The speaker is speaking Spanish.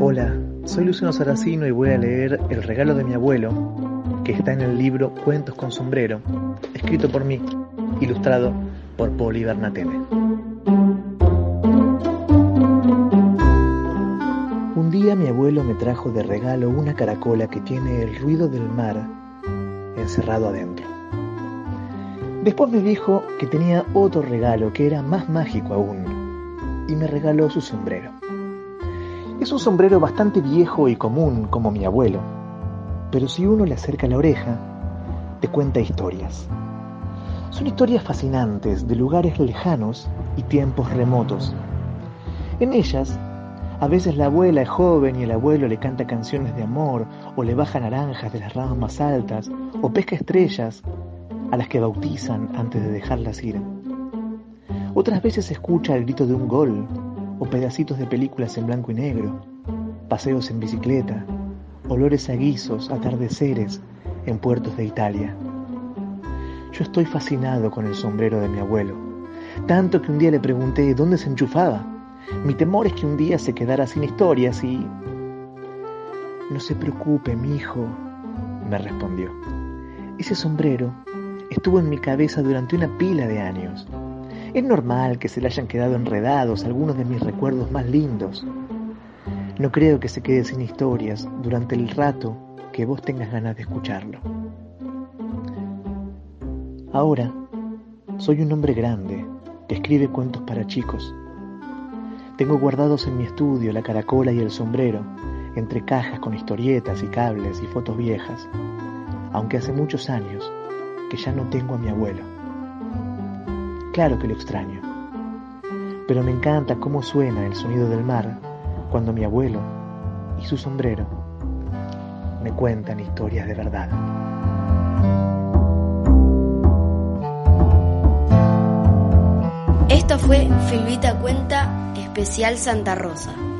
Hola, soy Luciano Saracino y voy a leer El regalo de mi abuelo, que está en el libro Cuentos con sombrero, escrito por mí, ilustrado por Poli Bernatene. Un día mi abuelo me trajo de regalo una caracola que tiene el ruido del mar encerrado adentro. Después me dijo que tenía otro regalo que era más mágico aún y me regaló su sombrero. Es un sombrero bastante viejo y común como mi abuelo, pero si uno le acerca la oreja, te cuenta historias. Son historias fascinantes de lugares lejanos y tiempos remotos. En ellas, a veces la abuela es joven y el abuelo le canta canciones de amor o le baja naranjas de las ramas más altas o pesca estrellas a las que bautizan antes de dejarlas ir. Otras veces se escucha el grito de un gol o pedacitos de películas en blanco y negro, paseos en bicicleta, olores a guisos, atardeceres en puertos de Italia. Yo estoy fascinado con el sombrero de mi abuelo, tanto que un día le pregunté dónde se enchufaba. Mi temor es que un día se quedara sin historias y... No se preocupe, mi hijo, me respondió. Ese sombrero estuvo en mi cabeza durante una pila de años. Es normal que se le hayan quedado enredados algunos de mis recuerdos más lindos. No creo que se quede sin historias durante el rato que vos tengas ganas de escucharlo. Ahora, soy un hombre grande que escribe cuentos para chicos. Tengo guardados en mi estudio la caracola y el sombrero, entre cajas con historietas y cables y fotos viejas, aunque hace muchos años que ya no tengo a mi abuelo. Claro que lo extraño, pero me encanta cómo suena el sonido del mar cuando mi abuelo y su sombrero me cuentan historias de verdad. Esto fue Filvita Cuenta Especial Santa Rosa.